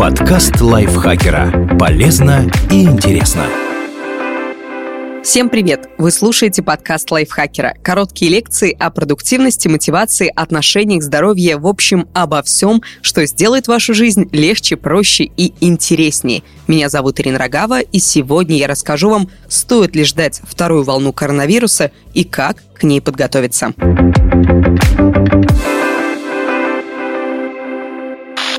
Подкаст лайфхакера. Полезно и интересно. Всем привет! Вы слушаете подкаст лайфхакера. Короткие лекции о продуктивности, мотивации, отношениях, здоровье, в общем, обо всем, что сделает вашу жизнь легче, проще и интереснее. Меня зовут Ирина Рогава, и сегодня я расскажу вам, стоит ли ждать вторую волну коронавируса и как к ней подготовиться.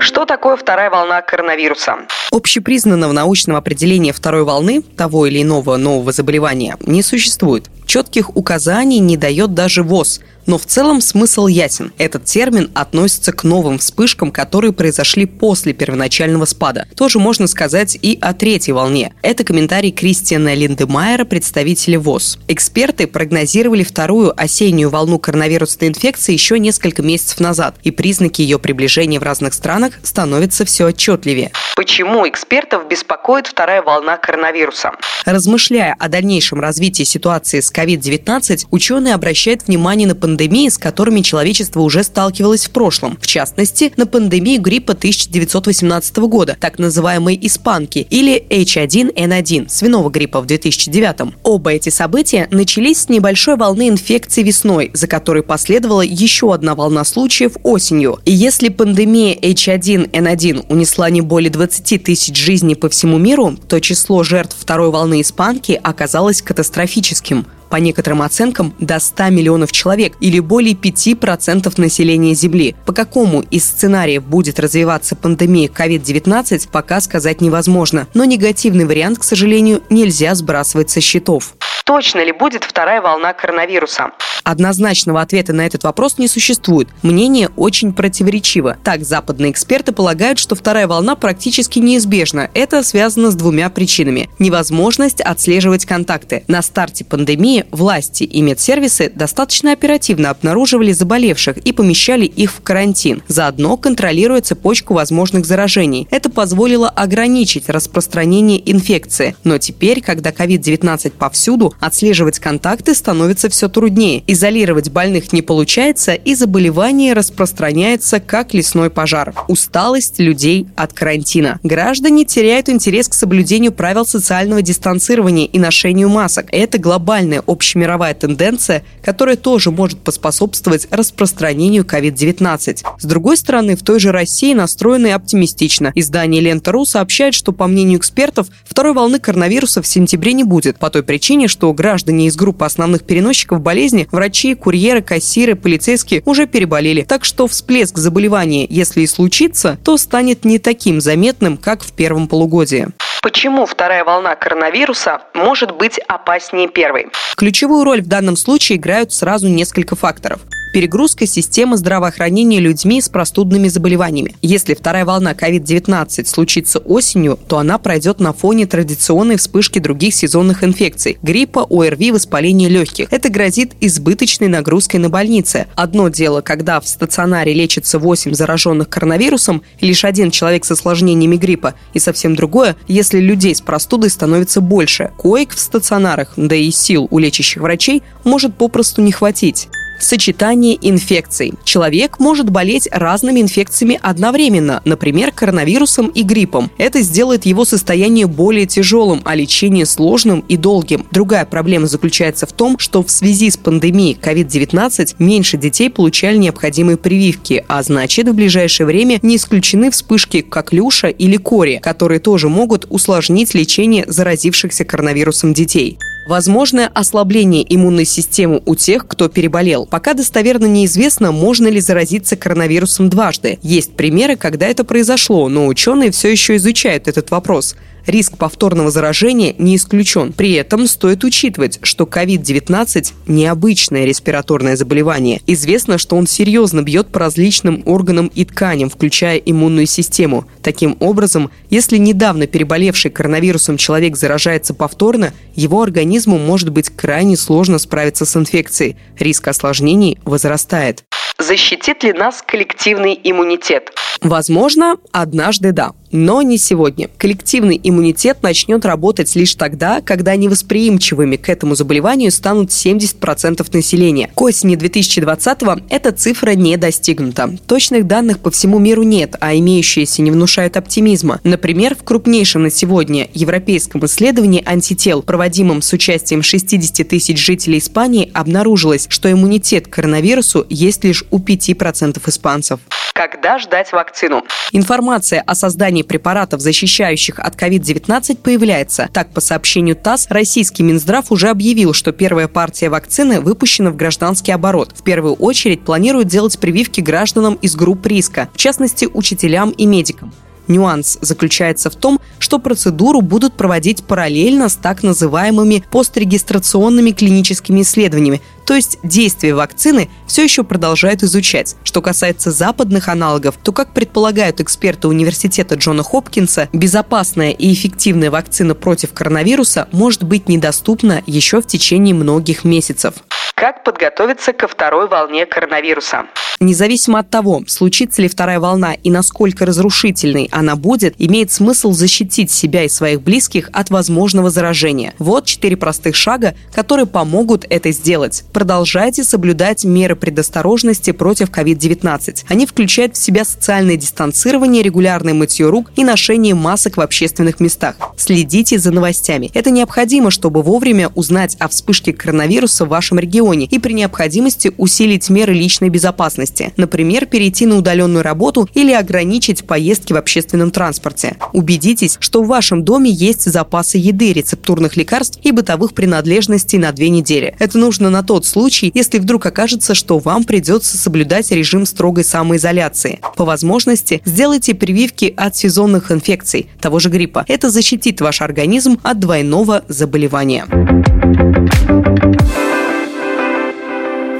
Что такое вторая волна коронавируса? Общепризнанного научного определения второй волны того или иного нового заболевания не существует. Четких указаний не дает даже ВОЗ, но в целом смысл ясен. Этот термин относится к новым вспышкам, которые произошли после первоначального спада. Тоже можно сказать и о третьей волне. Это комментарий Кристиана Линдемайера, представителя ВОЗ. Эксперты прогнозировали вторую осеннюю волну коронавирусной инфекции еще несколько месяцев назад, и признаки ее приближения в разных странах становятся все отчетливее. Почему экспертов беспокоит вторая волна коронавируса? Размышляя о дальнейшем развитии ситуации с COVID-19, ученые обращают внимание на пандемии, с которыми человечество уже сталкивалось в прошлом. В частности, на пандемию гриппа 1918 года, так называемой испанки, или H1N1, свиного гриппа в 2009. Оба эти события начались с небольшой волны инфекции весной, за которой последовала еще одна волна случаев осенью. И если пандемия H1N1 унесла не более 20 тысяч жизней по всему миру, то число жертв второй волны испанки оказалось катастрофическим по некоторым оценкам, до 100 миллионов человек или более 5% населения Земли. По какому из сценариев будет развиваться пандемия COVID-19, пока сказать невозможно. Но негативный вариант, к сожалению, нельзя сбрасывать со счетов. Точно ли будет вторая волна коронавируса? Однозначного ответа на этот вопрос не существует. Мнение очень противоречиво. Так, западные эксперты полагают, что вторая волна практически неизбежна. Это связано с двумя причинами. Невозможность отслеживать контакты. На старте пандемии власти и медсервисы достаточно оперативно обнаруживали заболевших и помещали их в карантин, заодно контролируя цепочку возможных заражений. Это позволило ограничить распространение инфекции. Но теперь, когда COVID-19 повсюду, отслеживать контакты становится все труднее. Изолировать больных не получается, и заболевание распространяется как лесной пожар. Усталость людей от карантина. Граждане теряют интерес к соблюдению правил социального дистанцирования и ношению масок. Это глобальная общемировая тенденция, которая тоже может поспособствовать распространению COVID-19. С другой стороны, в той же России настроены оптимистично. Издание «Лента.ру» сообщает, что, по мнению экспертов, второй волны коронавируса в сентябре не будет, по той причине, что граждане из группы основных переносчиков болезни Врачи, курьеры, кассиры, полицейские уже переболели. Так что всплеск заболевания, если и случится, то станет не таким заметным, как в первом полугодии. Почему вторая волна коронавируса может быть опаснее первой? Ключевую роль в данном случае играют сразу несколько факторов перегрузка системы здравоохранения людьми с простудными заболеваниями. Если вторая волна COVID-19 случится осенью, то она пройдет на фоне традиционной вспышки других сезонных инфекций – гриппа, ОРВИ, воспаления легких. Это грозит избыточной нагрузкой на больницы. Одно дело, когда в стационаре лечится 8 зараженных коронавирусом лишь один человек с осложнениями гриппа, и совсем другое, если людей с простудой становится больше. Коек в стационарах, да и сил у лечащих врачей может попросту не хватить сочетание инфекций. Человек может болеть разными инфекциями одновременно, например, коронавирусом и гриппом. Это сделает его состояние более тяжелым, а лечение сложным и долгим. Другая проблема заключается в том, что в связи с пандемией COVID-19 меньше детей получали необходимые прививки, а значит в ближайшее время не исключены вспышки коклюша или кори, которые тоже могут усложнить лечение заразившихся коронавирусом детей. Возможное ослабление иммунной системы у тех, кто переболел. Пока достоверно неизвестно, можно ли заразиться коронавирусом дважды. Есть примеры, когда это произошло, но ученые все еще изучают этот вопрос. Риск повторного заражения не исключен. При этом стоит учитывать, что COVID-19 – необычное респираторное заболевание. Известно, что он серьезно бьет по различным органам и тканям, включая иммунную систему. Таким образом, если недавно переболевший коронавирусом человек заражается повторно, его организму может быть крайне сложно справиться с инфекцией. Риск осложнений возрастает. Защитит ли нас коллективный иммунитет? Возможно, однажды да. Но не сегодня. Коллективный иммунитет начнет работать лишь тогда, когда невосприимчивыми к этому заболеванию станут 70% населения. К осени 2020-го эта цифра не достигнута. Точных данных по всему миру нет, а имеющиеся не внушают оптимизма. Например, в крупнейшем на сегодня европейском исследовании антител, проводимом с участием 60 тысяч жителей Испании, обнаружилось, что иммунитет к коронавирусу есть лишь у 5% испанцев. Когда ждать вакцину? Информация о создании препаратов, защищающих от COVID-19, появляется. Так, по сообщению ТАСС, российский Минздрав уже объявил, что первая партия вакцины выпущена в гражданский оборот. В первую очередь планируют делать прививки гражданам из групп риска, в частности, учителям и медикам. Нюанс заключается в том, что процедуру будут проводить параллельно с так называемыми пострегистрационными клиническими исследованиями, то есть действие вакцины все еще продолжают изучать. Что касается западных аналогов, то, как предполагают эксперты университета Джона Хопкинса, безопасная и эффективная вакцина против коронавируса может быть недоступна еще в течение многих месяцев. Как подготовиться ко второй волне коронавируса? Независимо от того, случится ли вторая волна и насколько разрушительной она будет, имеет смысл защитить себя и своих близких от возможного заражения. Вот четыре простых шага, которые помогут это сделать. Продолжайте соблюдать меры предосторожности против COVID-19. Они включают в себя социальное дистанцирование, регулярное мытье рук и ношение масок в общественных местах. Следите за новостями. Это необходимо, чтобы вовремя узнать о вспышке коронавируса в вашем регионе и при необходимости усилить меры личной безопасности например, перейти на удаленную работу или ограничить поездки в общественном транспорте. Убедитесь, что в вашем доме есть запасы еды, рецептурных лекарств и бытовых принадлежностей на две недели. Это нужно на тот случай, если вдруг окажется, что вам придется соблюдать режим строгой самоизоляции. По возможности сделайте прививки от сезонных инфекций, того же гриппа. Это защитит ваш организм от двойного заболевания.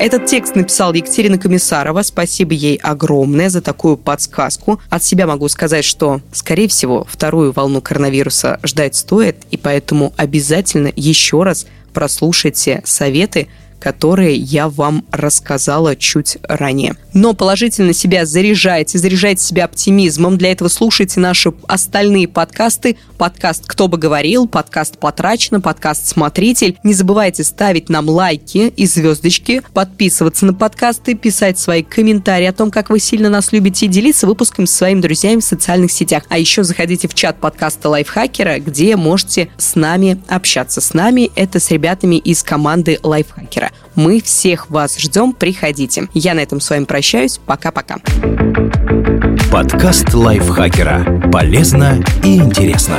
Этот текст написала Екатерина Комиссарова. Спасибо ей огромное за такую подсказку. От себя могу сказать, что, скорее всего, вторую волну коронавируса ждать стоит, и поэтому обязательно еще раз прослушайте советы, которые я вам рассказала чуть ранее. Но положительно себя заряжайте, заряжайте себя оптимизмом. Для этого слушайте наши остальные подкасты. Подкаст «Кто бы говорил», подкаст «Потрачено», подкаст «Смотритель». Не забывайте ставить нам лайки и звездочки, подписываться на подкасты, писать свои комментарии о том, как вы сильно нас любите, и делиться выпуском с своими друзьями в социальных сетях. А еще заходите в чат подкаста Лайфхакера, где можете с нами общаться. С нами это с ребятами из команды Лайфхакера. Мы всех вас ждем, приходите. Я на этом с вами прощаюсь. Пока-пока. Подкаст лайфхакера. Полезно и интересно.